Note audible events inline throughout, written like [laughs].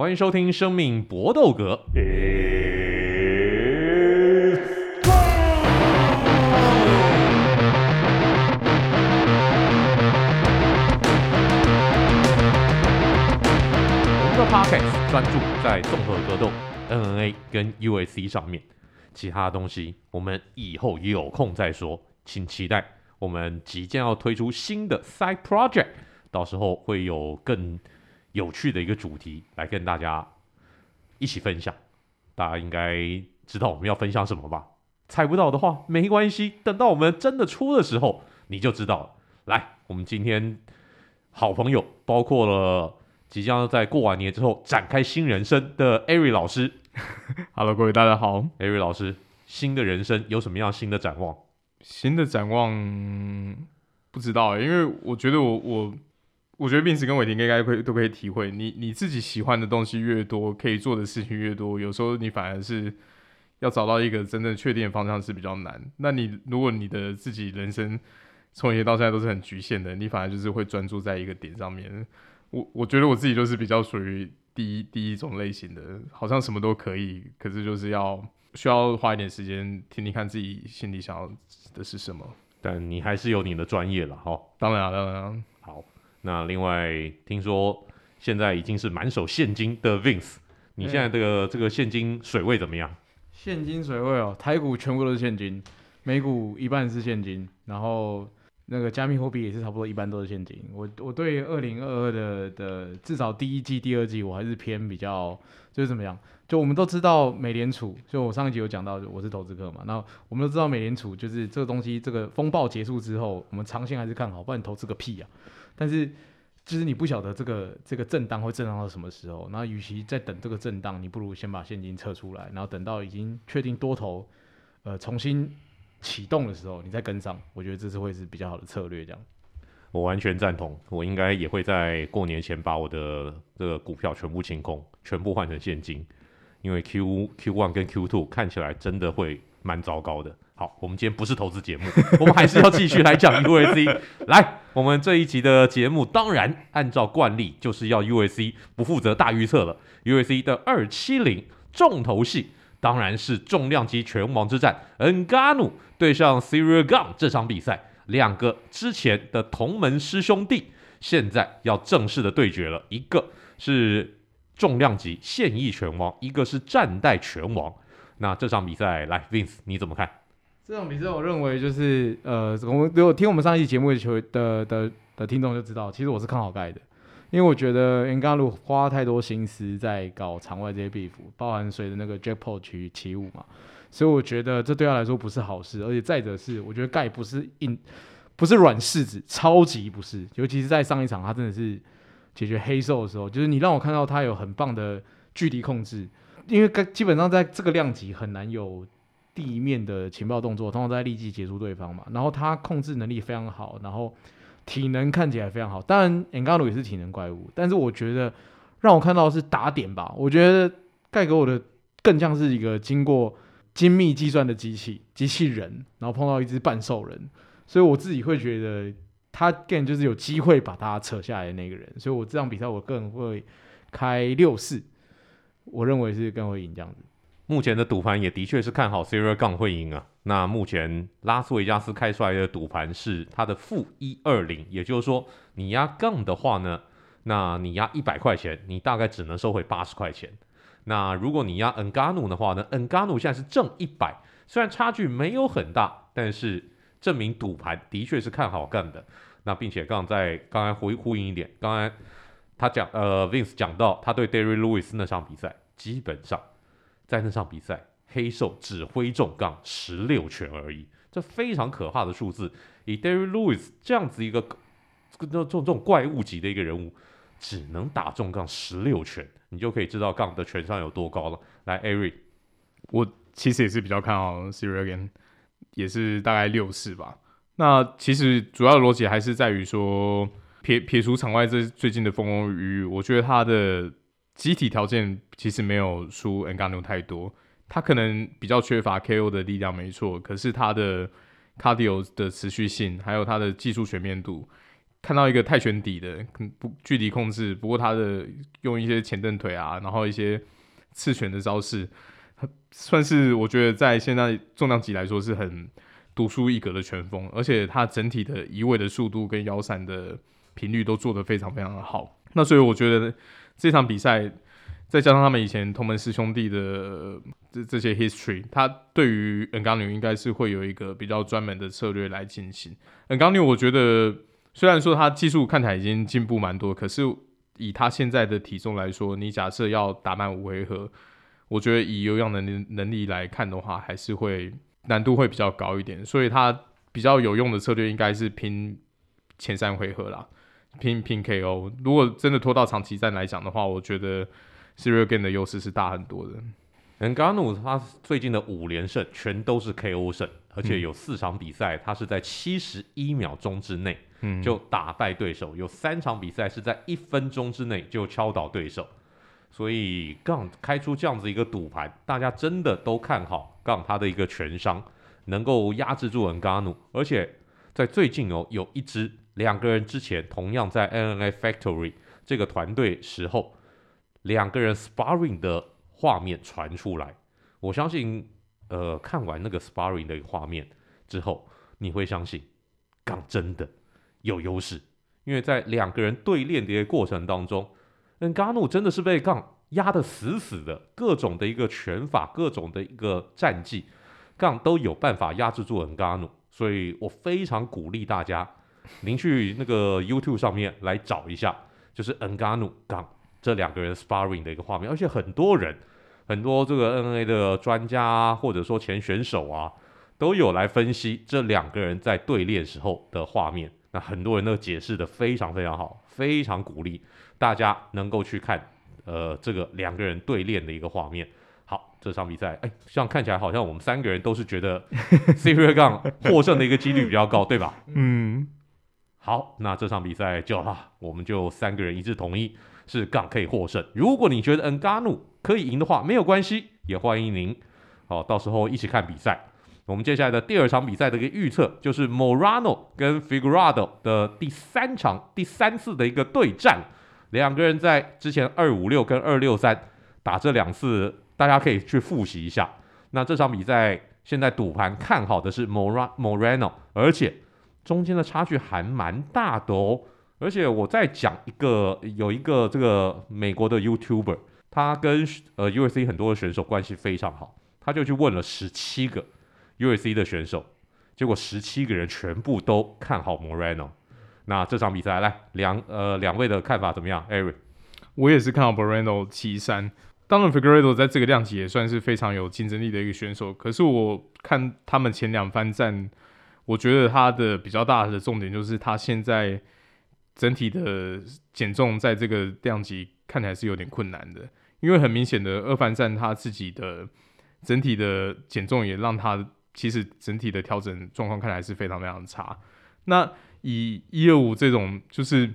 欢迎收听《生命搏斗格》。我们的 Podcast 专注在综合格斗、（N N A） 跟 U S C 上面，其他东西我们以后有空再说，请期待我们即将要推出新的 Side Project，到时候会有更有趣的一个主题来跟大家一起分享，大家应该知道我们要分享什么吧？猜不到的话没关系，等到我们真的出的时候你就知道了。来，我们今天好朋友包括了即将在过完年之后展开新人生的艾瑞老师。Hello，各位大家好艾瑞老师，新的人生有什么样新的展望？新的展望不知道，因为我觉得我我。我觉得 Vince 跟伟霆应该会都可以体会，你你自己喜欢的东西越多，可以做的事情越多，有时候你反而是要找到一个真正确定的方向是比较难。那你如果你的自己人生从以前到现在都是很局限的，你反而就是会专注在一个点上面。我我觉得我自己就是比较属于第一第一种类型的，好像什么都可以，可是就是要需要花一点时间听听看自己心里想要的是什么。但你还是有你的专业了哈。当然啊，当然啊，好。那另外听说现在已经是满手现金的 Vince，你现在这个这个现金水位怎么样？现金水位哦，台股全部都是现金，美股一半是现金，然后那个加密货币也是差不多一半都是现金。我我对二零二二的的至少第一季、第二季我还是偏比较就是怎么样？就我们都知道美联储，就我上一集有讲到，我是投资客嘛，那我们都知道美联储就是这个东西，这个风暴结束之后，我们长线还是看好，不然你投资个屁呀、啊！但是，就是你不晓得这个这个震荡会震荡到什么时候，那与其在等这个震荡，你不如先把现金撤出来，然后等到已经确定多头，呃，重新启动的时候，你再跟上。我觉得这是会是比较好的策略。这样，我完全赞同。我应该也会在过年前把我的这个股票全部清空，全部换成现金，因为 Q Q one 跟 Q two 看起来真的会蛮糟糕的。好，我们今天不是投资节目，[laughs] 我们还是要继续来讲 UFC。来，我们这一集的节目，当然按照惯例就是要 UFC 不负责大预测了。UFC 的二七零重头戏，当然是重量级拳王之战，Ngannou 对上 Siri Gane 这场比赛，两个之前的同门师兄弟，现在要正式的对决了。一个是重量级现役拳王，一个是战代拳王。那这场比赛，来 Vince 你怎么看？这种比赛，我认为就是呃，我们如果听我们上一期节目的球的的的听众就知道，其实我是看好盖的，因为我觉得 Ngannou 花太多心思在搞场外这些 beef，包含随着那个 Jake Paul 去起舞嘛，所以我觉得这对他来说不是好事，而且再者是，我觉得盖不是硬，不是软柿子，超级不是，尤其是在上一场他真的是解决黑兽的时候，就是你让我看到他有很棒的距离控制，因为基本上在这个量级很难有。地面的情报动作，通常在立即结束对方嘛。然后他控制能力非常好，然后体能看起来非常好。当然，Engaru 也是体能怪物，但是我觉得让我看到是打点吧。我觉得盖给我的更像是一个经过精密计算的机器机器人，然后碰到一只半兽人，所以我自己会觉得他更就是有机会把他扯下来的那个人。所以我这场比赛我个人会开六四，我认为是更会赢这样子。目前的赌盘也的确是看好 Ciryl Gane 会赢啊。那目前拉斯维加斯开出来的赌盘是它的负一二零，也就是说你压杠的话呢，那你压一百块钱，你大概只能收回八十块钱。那如果你压 n g a n u 的话呢 n g a n u 现在是正一百，虽然差距没有很大，但是证明赌盘的确是看好杠的。那并且刚在刚才回呼应一点，刚才他讲呃 Vince 讲到他对 Derry Lewis 那场比赛基本上。在那场比赛，黑兽只挥中杠十六拳而已，这非常可怕的数字。以 Derry Lewis 这样子一个这种这种怪物级的一个人物，只能打中杠十六拳，你就可以知道杠的拳商有多高了。来，Ari，我其实也是比较看好 Siri Again，也是大概六四吧。那其实主要的逻辑还是在于说，撇撇除场外这最近的风风雨雨，我觉得他的。机体条件其实没有输 Engano 太多，他可能比较缺乏 KO 的力量，没错。可是他的 cardio 的持续性，还有他的技术全面度，看到一个泰拳底的，不距离控制，不过他的用一些前蹬腿啊，然后一些刺拳的招式，算是我觉得在现在重量级来说是很独树一格的拳风，而且他整体的移位的速度跟腰闪的频率都做得非常非常的好。那所以我觉得这场比赛，再加上他们以前同门师兄弟的这这些 history，他对于 N 杠零应该是会有一个比较专门的策略来进行。N 杠零我觉得。虽然说他技术看起来已经进步蛮多，可是以他现在的体重来说，你假设要打满五回合，我觉得以有氧能力能力来看的话，还是会难度会比较高一点。所以他比较有用的策略应该是拼前三回合啦，拼拼 KO。如果真的拖到长期战来讲的话，我觉得 Ciryl Gane 的优势是大很多的。Ngannou 他最近的五连胜全都是 KO 胜，而且有四场比赛他是在七十一秒钟之内。嗯，就打败对手，有三场比赛是在一分钟之内就敲倒对手，所以杠开出这样子一个赌盘，大家真的都看好杠他的一个全伤能够压制住恩加努，而且在最近哦，有一支两个人之前同样在 NNA Factory 这个团队时候，两个人 sparring 的画面传出来，我相信呃看完那个 sparring 的画面之后，你会相信杠真的。有优势，因为在两个人对练的一个过程当中，恩加努真的是被杠压得死死的，各种的一个拳法，各种的一个战绩，杠都有办法压制住恩加努，所以我非常鼓励大家，您去那个 YouTube 上面来找一下，就是恩加努杠这两个人 sparring 的一个画面，而且很多人，很多这个 N A 的专家啊，或者说前选手啊，都有来分析这两个人在对练时候的画面。那很多人都解释的非常非常好，非常鼓励大家能够去看，呃，这个两个人对练的一个画面。好，这场比赛，哎，这样看起来好像我们三个人都是觉得 [laughs] Siri Gane 获胜的一个几率比较高，对吧？嗯。好，那这场比赛就哈，我们就三个人一致同意是 Gane 可以获胜。如果你觉得 Ngannou 可以赢的话，没有关系，也欢迎您，好，到时候一起看比赛。我们接下来的第二场比赛的一个预测，就是 Morano 跟 Figueiredo 的第三场、第三次的一个对战。两个人在之前二五六跟二六三打这两次，大家可以去复习一下。那这场比赛现在赌盘看好的是 Morano，而且中间的差距还蛮大的哦。而且我再讲一个，有一个这个美国的 YouTuber，他跟呃 u s c 很多的选手关系非常好，他就去问了十七个。u s c 的选手，结果十七个人全部都看好 Moreno。那这场比赛来两呃两位的看法怎么样？Eric，我也是看好 Moreno 七三。当然，Figueredo 在这个量级也算是非常有竞争力的一个选手。可是我看他们前两番战，我觉得他的比较大的重点就是他现在整体的减重在这个量级看起来是有点困难的，因为很明显的二番战他自己的整体的减重也让他。其实整体的调整状况看来是非常非常差。那以一二五这种就是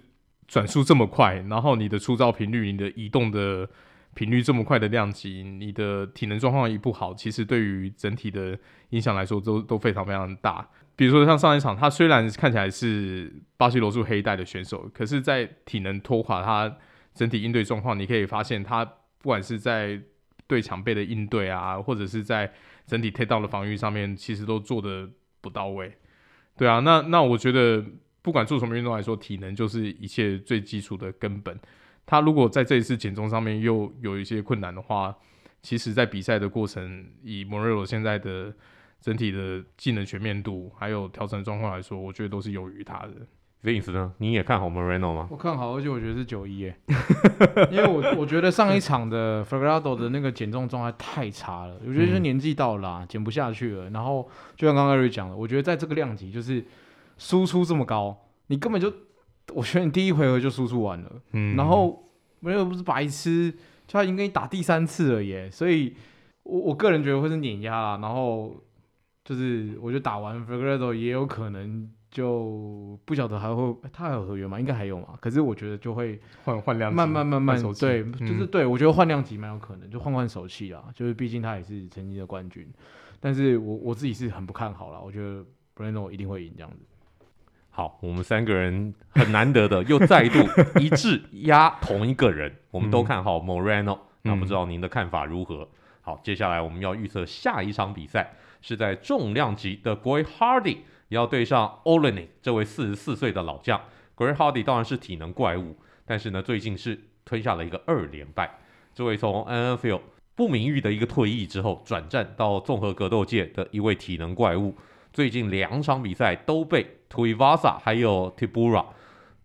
转速这么快，然后你的出招频率、你的移动的频率这么快的量级，你的体能状况一不好，其实对于整体的影响来说都都非常非常大。比如说像上一场，他虽然看起来是巴西柔术黑带的选手，可是，在体能拖垮他整体应对状况，你可以发现他不管是在对抢背的应对啊，或者是在整体 take down 的防御上面，其实都做得不到位。对啊，那那我觉得不管做什么运动来说，体能就是一切最基础的根本。他如果在这一次减重上面又有一些困难的话，其实在比赛的过程，以 Moreno 现在的整体的技能全面度，还有调整状况来说，我觉得都是优于他的。Vince 呢？你也看好 Moreno 吗？我看好，而且我觉得是九一耶，因为我我觉得上一场的 Figueiredo 的那个减重状态太差了，我觉得就是年纪到了，减不下去了。然后就像刚刚 Eric 讲的，我觉得在这个量级就是输出这么高，你根本就，我觉得你第一回合就输出完了。嗯，然后 Moreno 不是白痴，就他已经给你打第三次了耶，所以我我个人觉得会是碾压啦。然后就是我觉得打完 Figueiredo 也有可能。就不晓得还会他还有合约吗？应该还有嘛。可是我觉得就会换换量级，慢慢慢慢对，嗯、就是对我觉得换量级蛮有可能，就换换手气啦。就是毕竟他也是曾经的冠军，但是我我自己是很不看好啦。我觉得 Moreno 一定会赢这样子。好，我们三个人很难得的又再度 [laughs] 一致压同一个人，我们都看好 Moreno。那不知道您的看法如何？好，接下来我们要预测下一场比赛是在重量级的 Grey Hardy 要对上 o l e n i 这位四十四岁的老将。Grey Hardy 当然是体能怪物，但是呢，最近是吞下了一个二连败。这位从 NFL 不名誉的一个退役之后，转战到综合格斗界的一位体能怪物。最近两场比赛都被 Tuivasa 还有 Tibura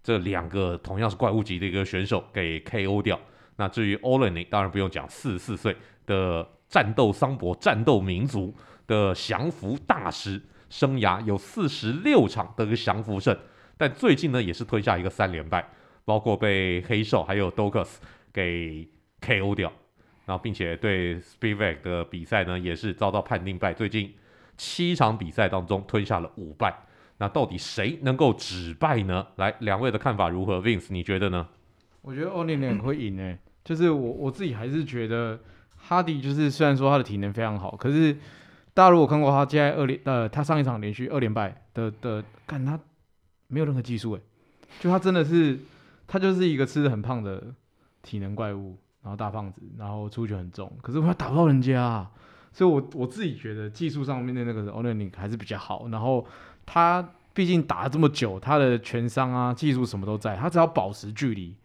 这两个同样是怪物级的一个选手给 KO 掉。那至于 o l e n i 当然不用讲，四十四岁的战斗桑博、战斗民族的降服大师，生涯有四十六场的一个降服胜，但最近呢也是吞下一个三连败，包括被黑兽还有 Docus 给 KO 掉。然后并且对 Spivak 的比赛呢也是遭到判定败，最近。七场比赛当中吞下了五败，那到底谁能够止败呢？来，两位的看法如何？Vince，你觉得呢？我觉得 o n l y n 会赢诶，就是我我自己还是觉得哈迪就是虽然说他的体能非常好，可是大家如果看过他接下来二连呃他上一场连续二连败的的，看他没有任何技术诶，就他真的是他就是一个吃的很胖的体能怪物，然后大胖子，然后出拳很重，可是他打不到人家啊。所以我，我自己觉得技术上面的那个 Oleinik 还是比较好。然后他毕竟打了这么久，他的拳商啊、技术什么都在。他只要保持距离，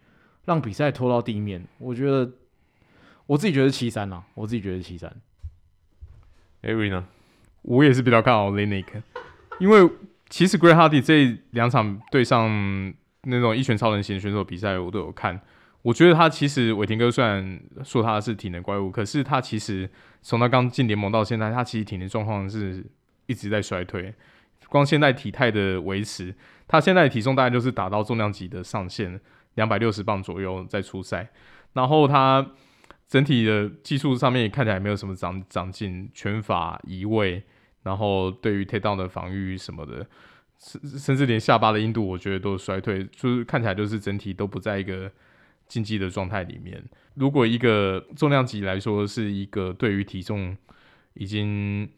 让比赛拖到地面，我觉得我自己觉得七三啊，我自己觉得七三。Avery 呢？我也是比较看好 Oleinik，因为其实 Greg Hardy 这两场对上那种一拳超人型选手比赛，我都有看。我觉得他其实伟霆哥虽然说他是体能怪物，可是他其实从他刚进联盟到现在，他其实体能状况是一直在衰退。光现在体态的维持，他现在的体重大概就是达到重量级的上限，两百六十磅左右在出赛。然后他整体的技术上面看起来没有什么长长进，拳法移位，然后对于泰刀的防御什么的，甚甚至连下巴的硬度，我觉得都衰退，就是看起来就是整体都不在一个。竞技的状态里面，如果一个重量级来说是一个对于体重已经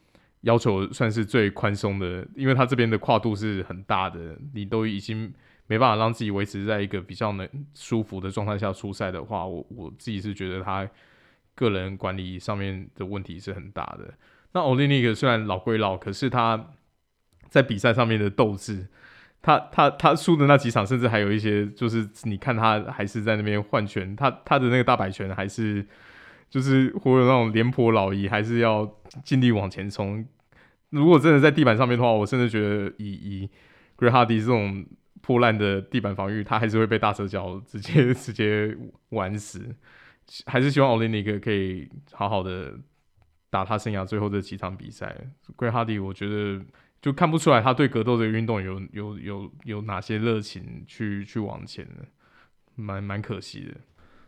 要求算是最宽松的，因为他这边的跨度是很大的，你都已经没办法让自己维持在一个比较能舒服的状态下出赛的话，我我自己是觉得他个人管理上面的问题是很大的。那 Oleinik 虽然老归老，可是他在比赛上面的斗志。他他他输的那几场，甚至还有一些，就是你看他还是在那边换拳，他他的那个大摆拳还是就是会有那种廉颇老矣，还是要尽力往前冲。如果真的在地板上面的话，我甚至觉得以以 Greg Hardy 这种破烂的地板防御，他还是会被大蛇脚直接 [laughs] 直接玩死。还是希望 Oleinik 可以好好的打他生涯最后这几场比赛。Greg Hardy 我觉得。就看不出来他对格斗这个运动有有有有哪些热情去去往前的，蛮蛮可惜的，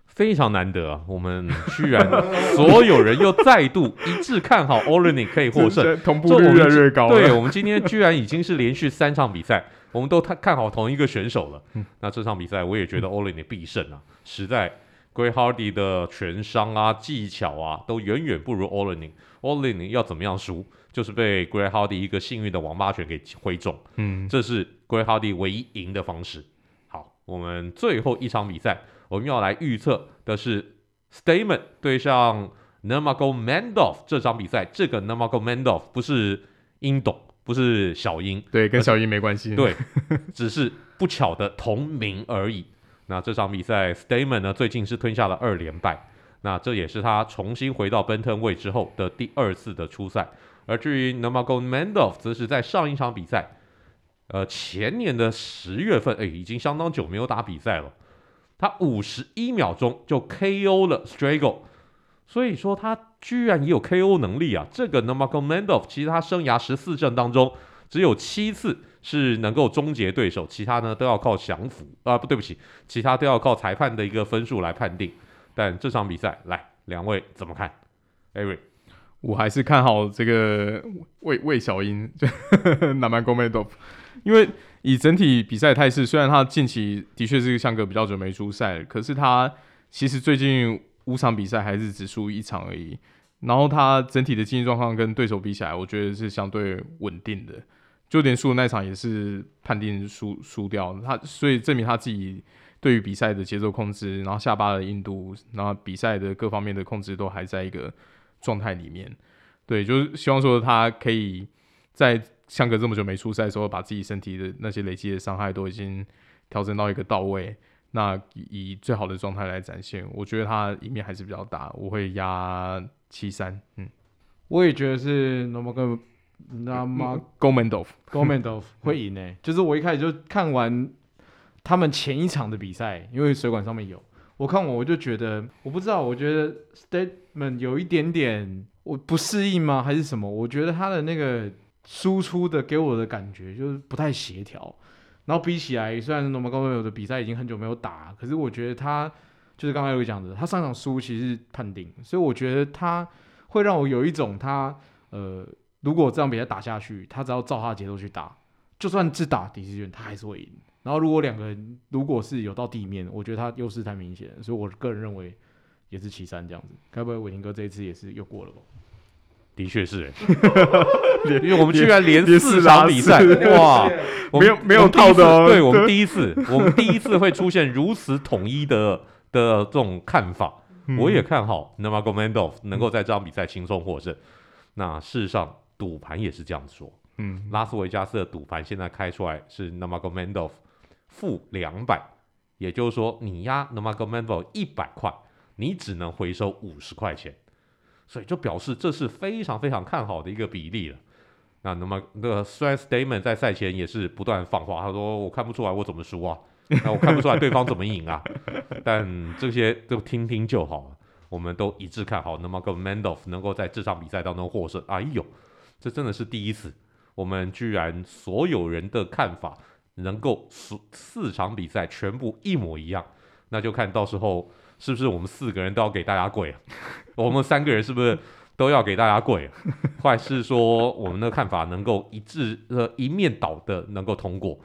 非常难得啊！我们居然所有人又再度一致看好 Oleinik 可以获胜，[laughs] 同步率越来越高。对，我们今天居然已经是连续三场比赛，我们都看看好同一个选手了。嗯、那这场比赛我也觉得 Oleinik 必胜啊！嗯、实在 Greg Hardy 的拳伤啊、技巧啊，都远远不如 Oleinik。Oleinik 要怎么样输？就是被 Greg Hardy 一个幸运的王八拳给挥中，嗯，这是 Greg Hardy 唯一赢的方式。好，我们最后一场比赛，我们要来预测的是 Statement 对上 Nurmagomedov 这场比赛。这个 Nurmagomedov 不是英董，不是小英，对，跟小英没关系，对，只是不巧的同名而已。那这场比赛 Stamann 呢，最近是吞下了二连败，那这也是他重新回到 Bantamweight 之后的第二次的出赛。而至于 Nurmagomedov 则是在上一场比赛，呃，前年的十月份，哎，已经相当久没有打比赛了。他五十一秒钟就 KO 了 Striegl，所以说他居然也有 KO 能力啊！这个 Nurmagomedov 其实他生涯十四胜当中，只有七次是能够终结对手，其他呢都要靠降服啊，不对不起，其他都要靠裁判的一个分数来判定。但这场比赛，来，两位怎么看？Avery。我还是看好这个魏魏小英，就 [laughs] Nurmagomedov，因为以整体比赛态势，虽然他近期的确是相隔比较久没出赛，可是他其实最近五场比赛还是只输一场而已。然后他整体的竞技状况跟对手比起来，我觉得是相对稳定的。就连输的那场也是判定输输掉，他所以证明他自己对于比赛的节奏控制，然后下巴的硬度，然后比赛的各方面的控制都还在一个状态里面。对，就是希望说他可以在相隔这么久没出赛的时候，把自己身体的那些累积的伤害都已经调整到一个到位，那以最好的状态来展现。我觉得他赢面还是比较大，我会压七三。嗯，我也觉得是 Nurmagomedov 那么 Nurmagomedov 会赢呢、欸。就是我一开始就看完他们前一场的比赛，因为水管上面有，我看我我就觉得，我不知道，我觉得 Statement 有一点点。我不适应吗？还是什么？我觉得他的那个输出的给我的感觉就是不太协调。然后比起来，虽然 Nurmagomedov 的比赛已经很久没有打，可是我觉得他就是刚才有讲的，他上场输其实是判定，所以我觉得他会让我有一种他呃，如果这样比赛打下去，他只要照他的节奏去打，就算只打底士顿他还是会赢。然后如果两个人如果是有到地面，我觉得他优势太明显，所以我个人认为也是七三这样子。该不会伟霆哥这一次也是又过了吧？的确是、欸，[laughs] 因为我们居然连四场比赛，哇，[laughs] 没有没有套的、哦，对我们 [laughs] 第一次，我们第一次会出现如此统一的的这种看法。嗯、我也看好 Nurmagomedov 能够在这场比赛轻松获胜。嗯、那事实上，赌盘也是这样子说，嗯，拉斯维加斯的赌盘现在开出来是 Nurmagomedov 负两百，也就是说，你压 Nurmagomedov 一百块，你只能回收五十块钱。所以就表示这是非常非常看好的一个比例了。那那么那个虽然 Statement 在赛前也是不断放话，他说我看不出来我怎么输啊，那我看不出来对方怎么赢啊。但这些都听听就好了，我们都一致看好。那么 Nurmagomedov 能够在这场比赛当中获胜，哎呦，这真的是第一次，我们居然所有人的看法能够四四场比赛全部一模一样，那就看到时候。是不是我们四个人都要给大家跪啊？[laughs] 我们三个人是不是都要给大家跪啊？[laughs] 还是说我们的看法能够一致呃一面倒的能够通过？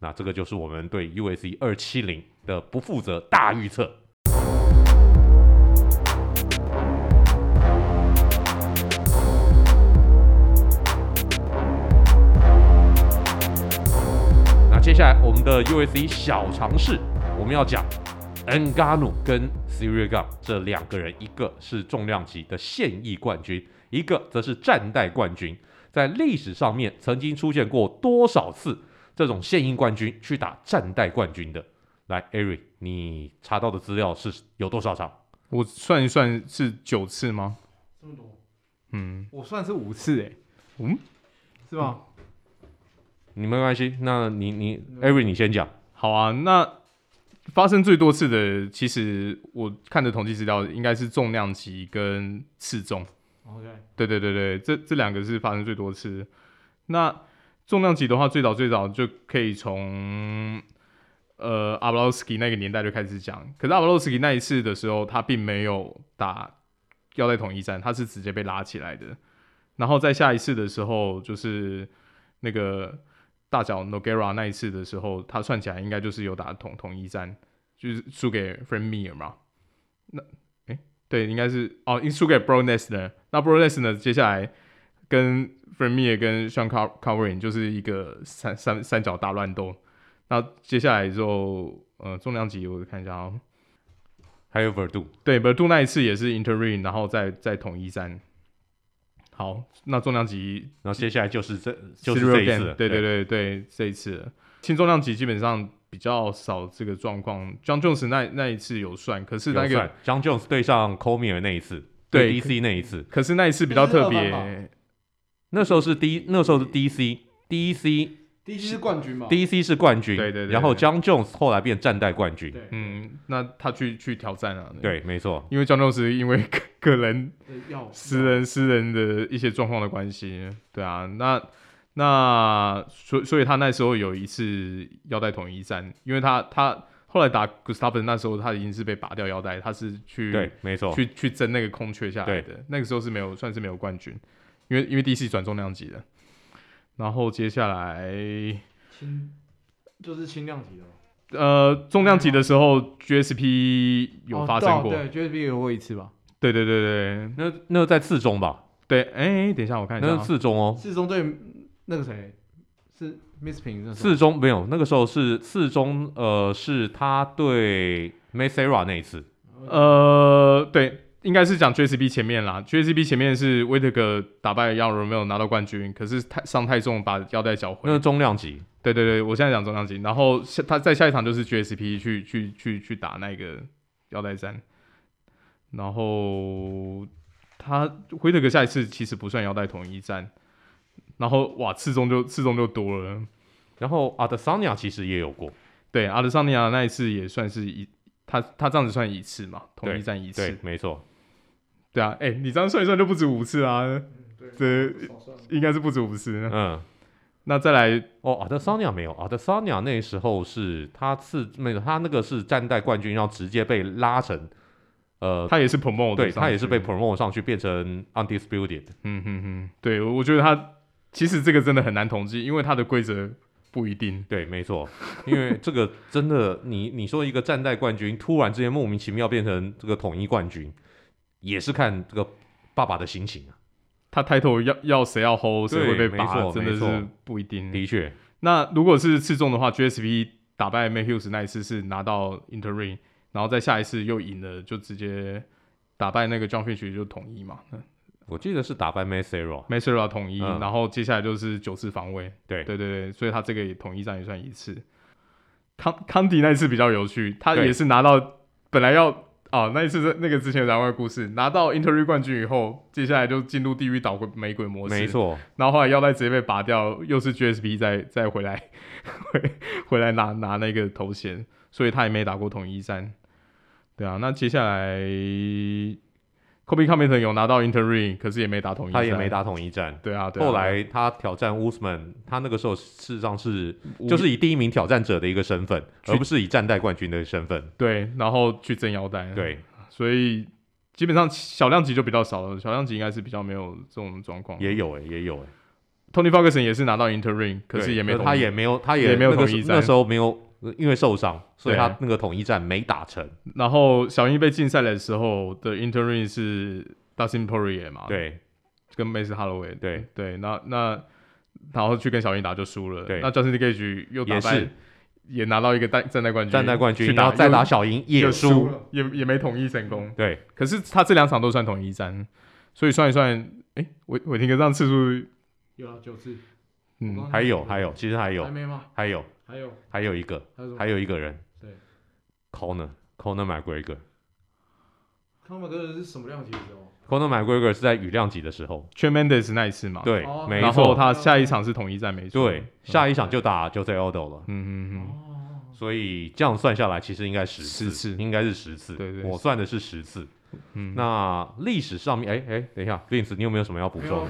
那这个就是我们对 USC 二七零的不负责大预测。那接下来我们的 USC 小尝试，我们要讲。Ngannou 跟 Ciryl Gane 这两个人，一个是重量级的现役冠军，一个则是战代冠军。在历史上面，曾经出现过多少次这种现役冠军去打战代冠军的？来，Ari，你查到的资料是有多少场？我算一算是九次吗？这么多？嗯，我算是五次诶。嗯，是吧？你没关系，那你你 Ari，你先讲。好啊，那。发生最多次的，其实我看的统计资料应该是重量级跟次重。OK，对对对对，这这两个是发生最多次。那重量级的话，最早最早就可以从呃阿布洛斯基那个年代就开始讲。可是阿布洛斯基那一次的时候，他并没有打腰带统一战，他是直接被拉起来的。然后在下一次的时候，就是那个。大脚 Nogueira 那一次的时候，他算起来应该就是有打统统一战，就是输给 Frank Mir 嘛。那，哎，对，应该是哦，因输给 Brock Lesnar。那 Brock Lesnar 接下来跟 Frank Mir 跟 Sean O'Carver 就是一个三三三角大乱斗。那接下来之后，呃，重量级我看一下啊、哦，还有 Werdum，对 Werdum 那一次也是 Interim，然后再再统一战。好，那重量级，然后接下来就是这，就是这一次，对对对对，这一次轻重量级基本上比较少这个状况。John Jones 那那一次有算，可是那个 John Jones 对上 Cormier 那一次，对 DC 那一次，可是那一次比较特别，那时候是 D，那时候是 DC，DC。D C 是冠军嘛？D C 是冠军，对对对。然后 John Jones 后来变战代冠军，对，嗯，那他去去挑战啊？对，没错，因为 John Jones 因为 [laughs] 个人私人私人的一些状况的关系，对啊，那那所所以他那时候有一次腰带统一战，因为他他后来打 Gustafsson 那时候他已经是被拔掉腰带，他是去对，没错，去去争那个空缺下来的，那个时候是没有算是没有冠军，因为因为 D C 转重量级的。然后接下来轻就是轻量级的，呃，重量级的时候，GSP 有发生过，对，GSP 有过一次吧？对对对对，那那在次中吧？对，哎，等一下我看一下，那是次中哦，次中对那个谁，是 Bisping 四中没有，那个时候是次中，呃，是他对 Mesera 那一次，呃，对，应该是讲 JCB 前面啦，JCB 前面是威特格打败 Young Romero 拿到冠军，可是太伤太重，把腰带搅毁。那是重量级，对对对，我现在讲重量级，然后下他在下一场就是 JCP 去去去去打那个腰带战，然后他威特格下一次其实不算腰带统一战。然后哇，次中就次中就多了。然后阿德桑尼亚其实也有过，对，阿德桑尼亚那一次也算是一，他他这样子算一次嘛，统一战一次，对，没错。对啊，哎，你这样算一算就不止五次啊，嗯、对，这应该是不止五次。嗯，那再来哦，阿德桑尼亚没有，阿德桑尼亚那时候是他次没有，他那个是战带冠军，要直接被拉成，呃，他也是 promote，对他也是被 promote 上去变成 undisputed。嗯哼哼，对，我觉得他。其实这个真的很难统计，因为他的规则不一定。对，没错，因为这个真的，你你说一个战带冠军突然之间莫名其妙变成这个统一冠军，也是看这个爸爸的心情啊。他抬头要要谁要 hold，谁会被拔，真的是不一定。的确，那如果是次中的话，GSP 打败 Matt Hughes 那一次是拿到 interim，然后再下一次又赢了，就直接打败那个 John Finch 就统一嘛。我记得是打败 m a s e r o m a s e r o 统一，嗯、然后接下来就是九次防卫。对对对对，所以他这个统一战也算一次。康康迪那一次比较有趣，他也是拿到本来要哦那一次是那个之前的两位故事，拿到 interim 冠军以后，接下来就进入地狱岛玫瑰模式。没错，然后后来腰带直接被拔掉，又是 GSP 再再回来 [laughs] 回回来拿拿那个头衔，所以他也没打过统一战。对啊，那接下来。Colby Covington 有拿到 interim，可是也没打统一战。他也没打统一战。对啊，对啊。后来他挑战 Usman，他那个时候事实上是就是以第一名挑战者的一个身份，而不是以战带冠军的身份。对，然后去争腰带。对，所以基本上小量级就比较少了，小量级应该是比较没有这种状况。也有诶、欸，也有诶、欸。Tony Ferguson 也是拿到 interim，可是也没他也没有，他也，也没有统一战，那时候没有。因为受伤，所以他那个统一战没打成。然后小鹰被禁赛的时候的 interim 是 Dustin Poirier 嘛？对，跟 Max Holloway。对对，那那然后去跟小鹰打就输了。对，那 Justin Gaethje 又打败，也拿到一个战战带冠军，战带冠军，然后再打小鹰也输，也也没统一成功。对，可是他这两场都算统一战，所以算一算，哎，我我听哥这样次数有了九次。嗯，还有还有，其实还有，还没吗？还有。还有？还有一个，还有一个人，对，Conor Conor McGregor，Conor McGregor 是什么量级的时候？Conor McGregor 是在雨量级的时候。Mendes 那一次嘛，对，没错。然后他下一场是统一战，没错，对，下一场就打 Jose Aldo 了，嗯嗯嗯，所以这样算下来，其实应该十次，应该是十次，对对，我算的是十次。嗯，那历史上面，哎哎，等一下，Vince，你有没有什么要补充？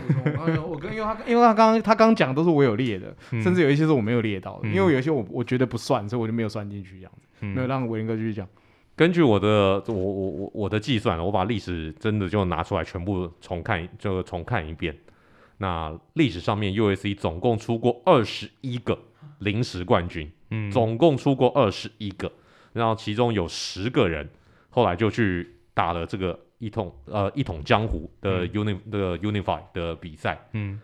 我跟因为他因为他刚刚他刚讲都是我有列的，甚至有一些是我没有列到的，因为有一些我我觉得不算，所以我就没有算进去这样子，没有让伟林哥继续讲。根据我的我我我我的计算，我把历史真的就拿出来全部重看，就重看一遍。那历史上面 U.S.C 总共出过二十一个临时冠军，嗯，总共出过二十一个，然后其中有十个人后来就去。打了这个一统呃一统江湖的 uni 的 unify 的比赛，嗯，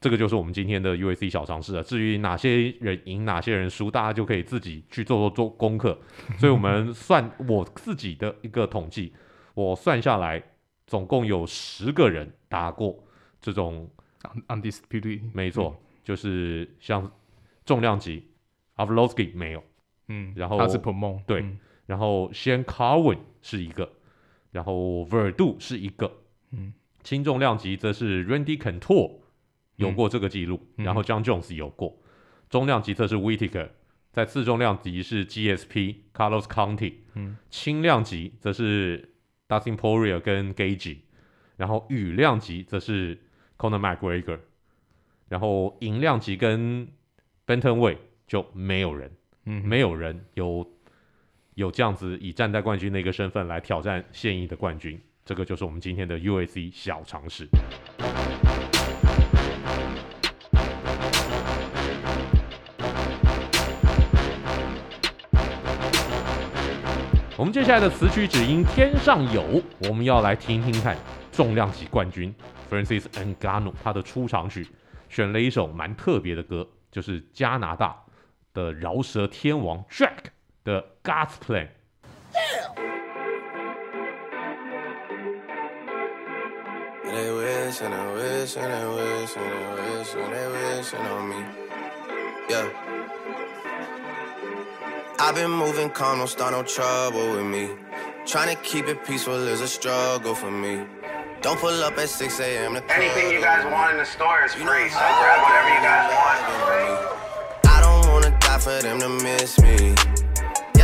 这个就是我们今天的 UFC 小常识了。至于哪些人赢，哪些人输，大家就可以自己去做做做功课。[laughs] 所以我们算我自己的一个统计，我算下来总共有十个人打过这种 undisputed，没错，嗯、就是像重量级 Arlovski 没有，嗯，然后他是 promote 对，嗯、然后 Shane Carwin 是一个。然后 Werdum 是一个，嗯，轻重量级则是 Randy Couture 有过这个记录，嗯、然后 John Jones 有过，嗯、中量级则是 Whittaker，在次重量级是 GSP Carlos Condit，嗯，轻量级则是 Dustin Poirier 跟 Gaethje，然后羽量级则是 Conor McGregor，然后银量级跟 Bantamweight 就没有人，嗯，没有人有。有这样子以战带冠军的一个身份来挑战现役的冠军，这个就是我们今天的 UFC 小常识。我们接下来的词曲只因天上有，我们要来听听看重量级冠军 Francis Ngannou 他的出场曲，选了一首蛮特别的歌，就是加拿大的饶舌天王 Drake The God's Plan。They wish and they wish and they wish and they wish and they wish on me. Yeah. I've been moving calm, don't start no trouble with me. Trying to keep it peaceful is a struggle for me. Don't pull up at 6 a.m. Anything you guys want in the store is free, so grab whatever you guys want. I don't wanna die for them to miss me.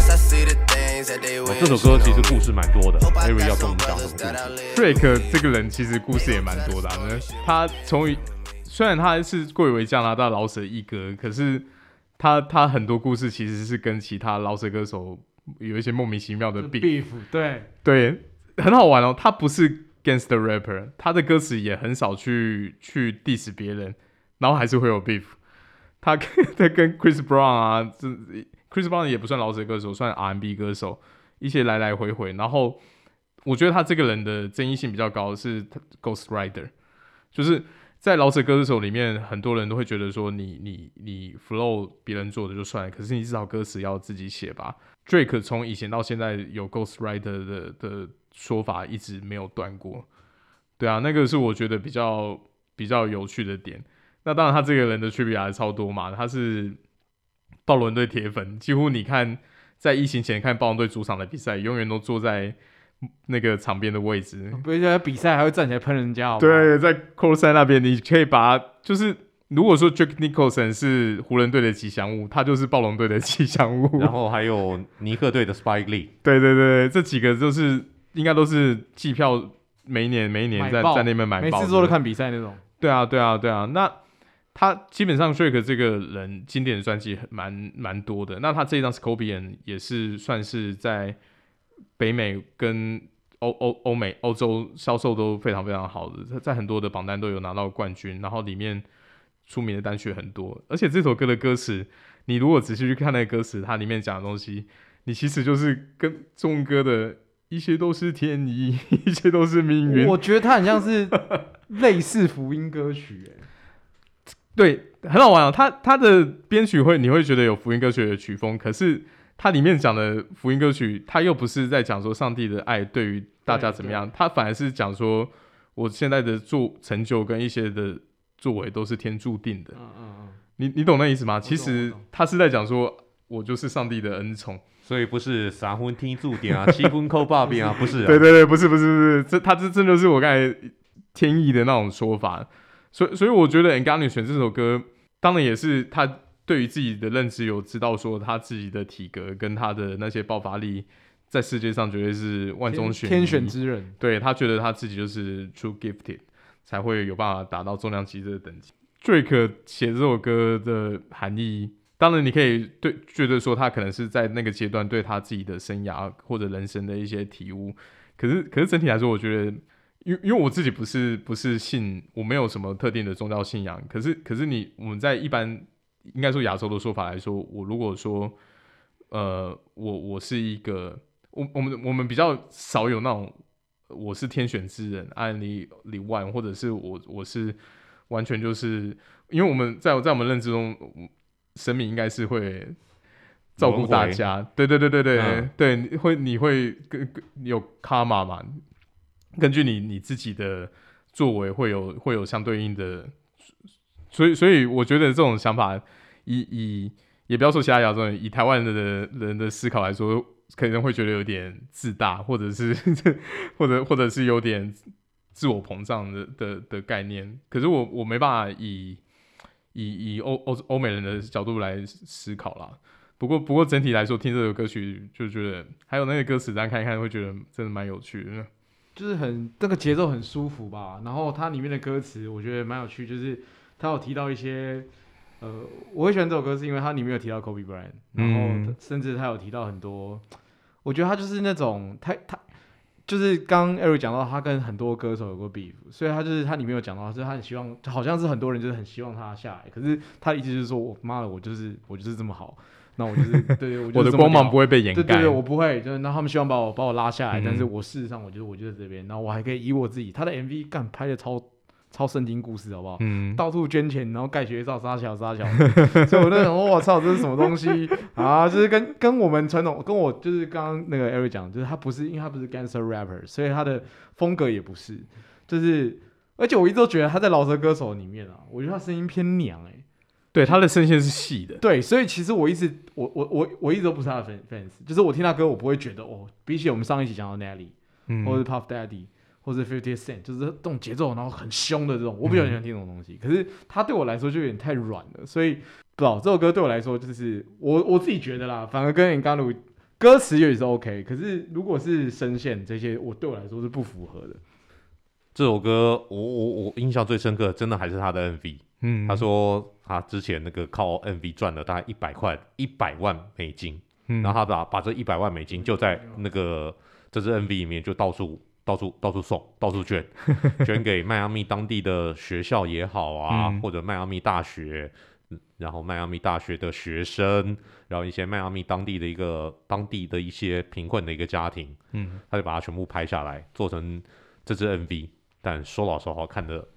这首歌其实故事蛮多的，Ari 要跟我们讲什么故事？Drake 这个人其实故事也蛮多的啊。他从虽然他是贵为加拿大老舍一哥，可是他他很多故事其实是跟其他老舍歌手有一些莫名其妙的 beef。对对，很好玩哦。他不是。Against the rapper，他的歌词也很少去去 diss 别人，然后还是会有 beef。他跟 [laughs] 他跟 Chris Brown 啊，这 Chris Brown 也不算饶舌歌手，算 R&B 歌手，一些来来回回。然后我觉得他这个人的争议性比较高，是 Ghost Rider，就是在饶舌歌手里面，很多人都会觉得说你，你你 flow 别人做的就算，可是你至少歌词要自己写吧。Drake 从以前到现在有 Ghost Rider 的的。说法一直没有断过，对啊，那个是我觉得比较比较有趣的点。那当然，他这个人的区别还是超多嘛。他是暴龙队铁粉，几乎你看在疫情前看暴龙队主场的比赛，永远都坐在那个场边的位置。不是在比赛还会站起来喷人家好好？对，在 courtside 那边，你可以把就是如果说 Jack Nicholson 是湖人队的吉祥物，他就是暴龙队的吉祥物。然后还有尼克队的 Spike Lee。对对对，这几个就是。应该都是季票，每一年每一年在在那边买爆，每次都是看比赛那种。对啊，对啊，对啊。那他基本上 Drake 这个人经典的专辑蛮蛮多的。那他这一张 Scorpion 也是算是在北美跟欧欧欧美欧洲销售都非常非常好的，他在很多的榜单都有拿到冠军。然后里面出名的单曲很多，而且这首歌的歌词，你如果仔细去看那个歌词，它里面讲的东西，你其实就是跟中文歌的。一些都是天意，一切都是命运。我觉得它很像是类似福音歌曲，[laughs] [laughs] [laughs] 哎，对，很好玩哦。它它的编曲会，你会觉得有福音歌曲的曲风，可是它里面讲的福音歌曲，它又不是在讲说上帝的爱对于大家怎么样，它反而是讲说我现在的做成就跟一些的作为都是天注定的。嗯嗯嗯，你你懂那意思吗？其实他是在讲说我就是上帝的恩宠。所以不是三分天注定啊，七分靠打拼啊，不是、啊。[laughs] 对对对，不是不是不是，这他这真的是我刚才天意的那种说法。所以所以我觉得 Ngannou 选这首歌，当然也是他对于自己的认知有知道说他自己的体格跟他的那些爆发力，在世界上绝对是万中选天选之人。对，他觉得他自己就是 true gifted，才会有办法达到重量级这个等级。Drake 写这首歌的含义。当然，你可以对觉得说他可能是在那个阶段对他自己的生涯或者人生的一些体悟。可是，可是整体来说，我觉得，因因为我自己不是不是信，我没有什么特定的宗教信仰。可是，可是你我们在一般应该说亚洲的说法来说，我如果说，呃，我我是一个，我我们我们比较少有那种我是天选之人，I'm the one，或者是我我是完全就是因为我们在在我们认知中。神明应该是会照顾大家，对对对对对、嗯、对，会你会跟有卡玛嘛？根据你你自己的作为，会有会有相对应的，所以所以我觉得这种想法，以以也不要说其他亚洲人，以台湾人的人的思考来说，可能会觉得有点自大，或者是或者或者是有点自我膨胀的的的概念。可是我我没办法以。以以欧欧欧美人的角度来思考啦，不过不过整体来说，听这首歌曲就觉得，还有那个歌词，大家看一看会觉得真的蛮有趣的，就是很这个节奏很舒服吧。然后它里面的歌词我觉得蛮有趣，就是它有提到一些，呃，我会喜欢这首歌是因为它里面有提到 Kobe Bryant，然后甚至它有提到很多，我觉得他就是那种他他。就是刚刚 Eric 讲到，他跟很多歌手有过 beef，所以他就是他里面有讲到，就是他很希望，好像是很多人就是很希望他下来，可是他一直就是说，我妈的，我就是我就是这么好，那我就是对对，我，[laughs] 我的光芒不会被掩盖，对对对，我不会，就是那他们希望把我把我拉下来，嗯、但是我事实上我觉得我就在这边，然后我还可以以我自己，他的 MV 干拍的超超圣经故事，好不好？嗯，到处捐钱，然后盖学校，杀小杀小，[laughs] 所以我那种我操，这是什么东西啊？就是跟跟我们传统，跟我就是刚刚那个 Eric 讲，就是他不是，因为他不是 gangster rapper，所以他的风格也不是，就是，而且我一直都觉得他在饶舌歌手里面啊，我觉得他声音偏娘哎、欸，对，他的声线是细的，对，所以其实我一直我我我我一直都不是他的 fans，就是我听他歌，我不会觉得哦，比起我们上一期讲到 Nelly，嗯，或者 Puff Daddy。或者 Fifty Cent，就是这种节奏，然后很凶的这种，我比较喜欢听这种东西。嗯、可是他对我来说就有点太软了，所以不知道这首歌对我来说就是我我自己觉得啦，反而跟 Ngannou 歌词也是 OK，可是如果是声线这些，我对我来说是不符合的。这首歌我我我印象最深刻，真的还是他的 MV。嗯，他说他之前那个靠 MV 赚了大概一百块一百万美金，嗯，然后他把把这一百万美金就在那个这支 MV 里面就到处。到处到处送，到处捐，[laughs] 捐给迈阿密当地的学校也好啊，嗯、或者迈阿密大学，然后迈阿密大学的学生，然后一些迈阿密当地的一个当地的一些贫困的一个家庭，嗯，他就把它全部拍下来，做成这支 MV。但说老实话，看的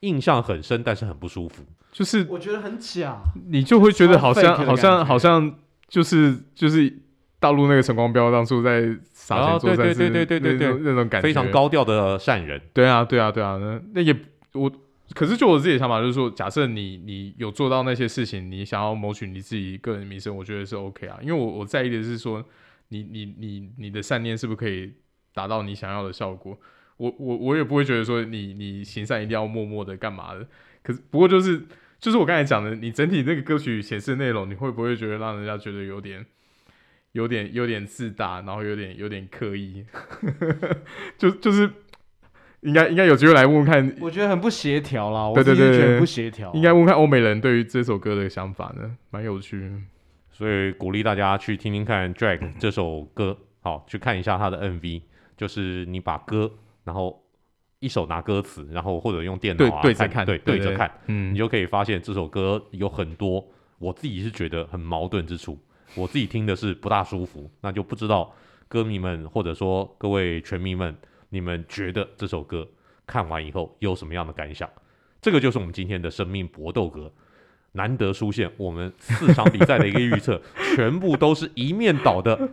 印象很深，但是很不舒服，就是我觉得很假，你就会觉得好像好像好像就是就是。大陆那个陈光标当初在撒钱做善事，对对对对对对，那种感觉非常高调的善人。对啊，对啊，对啊，那那也我，可是就我自己的想法就是说，假设你你有做到那些事情，你想要谋取你自己个人名声，我觉得是 OK 啊，因为我我在意的是说，你你你你的善念是不是可以达到你想要的效果？我我我也不会觉得说你你行善一定要默默的干嘛的。可是不过就是就是我刚才讲的，你整体那个歌曲显示内容，你会不会觉得让人家觉得有点？有点有点自大，然后有点有点刻意，[laughs] 就就是应该应该有机会来问问看，我觉得很不协调啦。对对对，我觉得很不协调。应该问问看欧美人对于这首歌的想法呢，蛮有趣。所以鼓励大家去听听看《Drag》这首歌，好去看一下他的 MV。就是你把歌，然后一手拿歌词，然后或者用电脑啊对着看，对对着看，嗯，你就可以发现这首歌有很多我自己是觉得很矛盾之处。我自己听的是不大舒服，那就不知道歌迷们或者说各位全迷们，你们觉得这首歌看完以后有什么样的感想？这个就是我们今天的生命搏斗歌，难得出现我们四场比赛的一个预测，全部都是一面倒的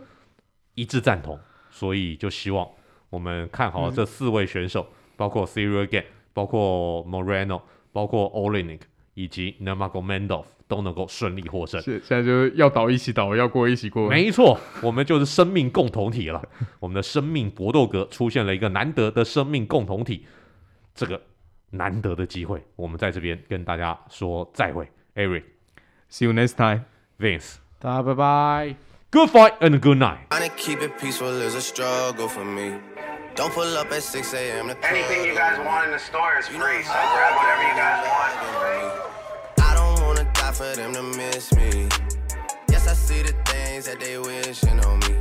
一致赞同，所以就希望我们看好这四位选手，嗯、包括 Ciryl Gane，包括 Moreno，包括 Oleinik 以及 Nurmagomedov 都能够顺利获胜。是现在就是要倒一起倒，要过一起过。没错，我们就是生命共同体了。[laughs] 我们的生命搏斗格出现了一个难得的生命共同体，这个难得的机会，我们在这边跟大家说再会。Eric，see you next time。Vince，大家拜拜。Good fight and good night。For them to miss me. Yes, I see the things that they wishing on me.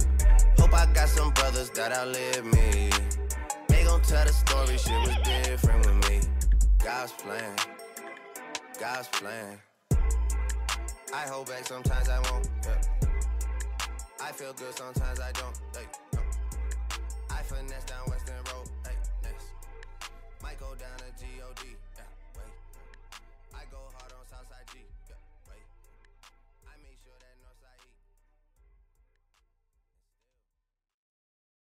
Hope I got some brothers that outlive me. They gon' tell the story, shit was different with me. God's plan, God's plan. I hold back, sometimes I won't. Yeah. I feel good, sometimes I don't. I finesse down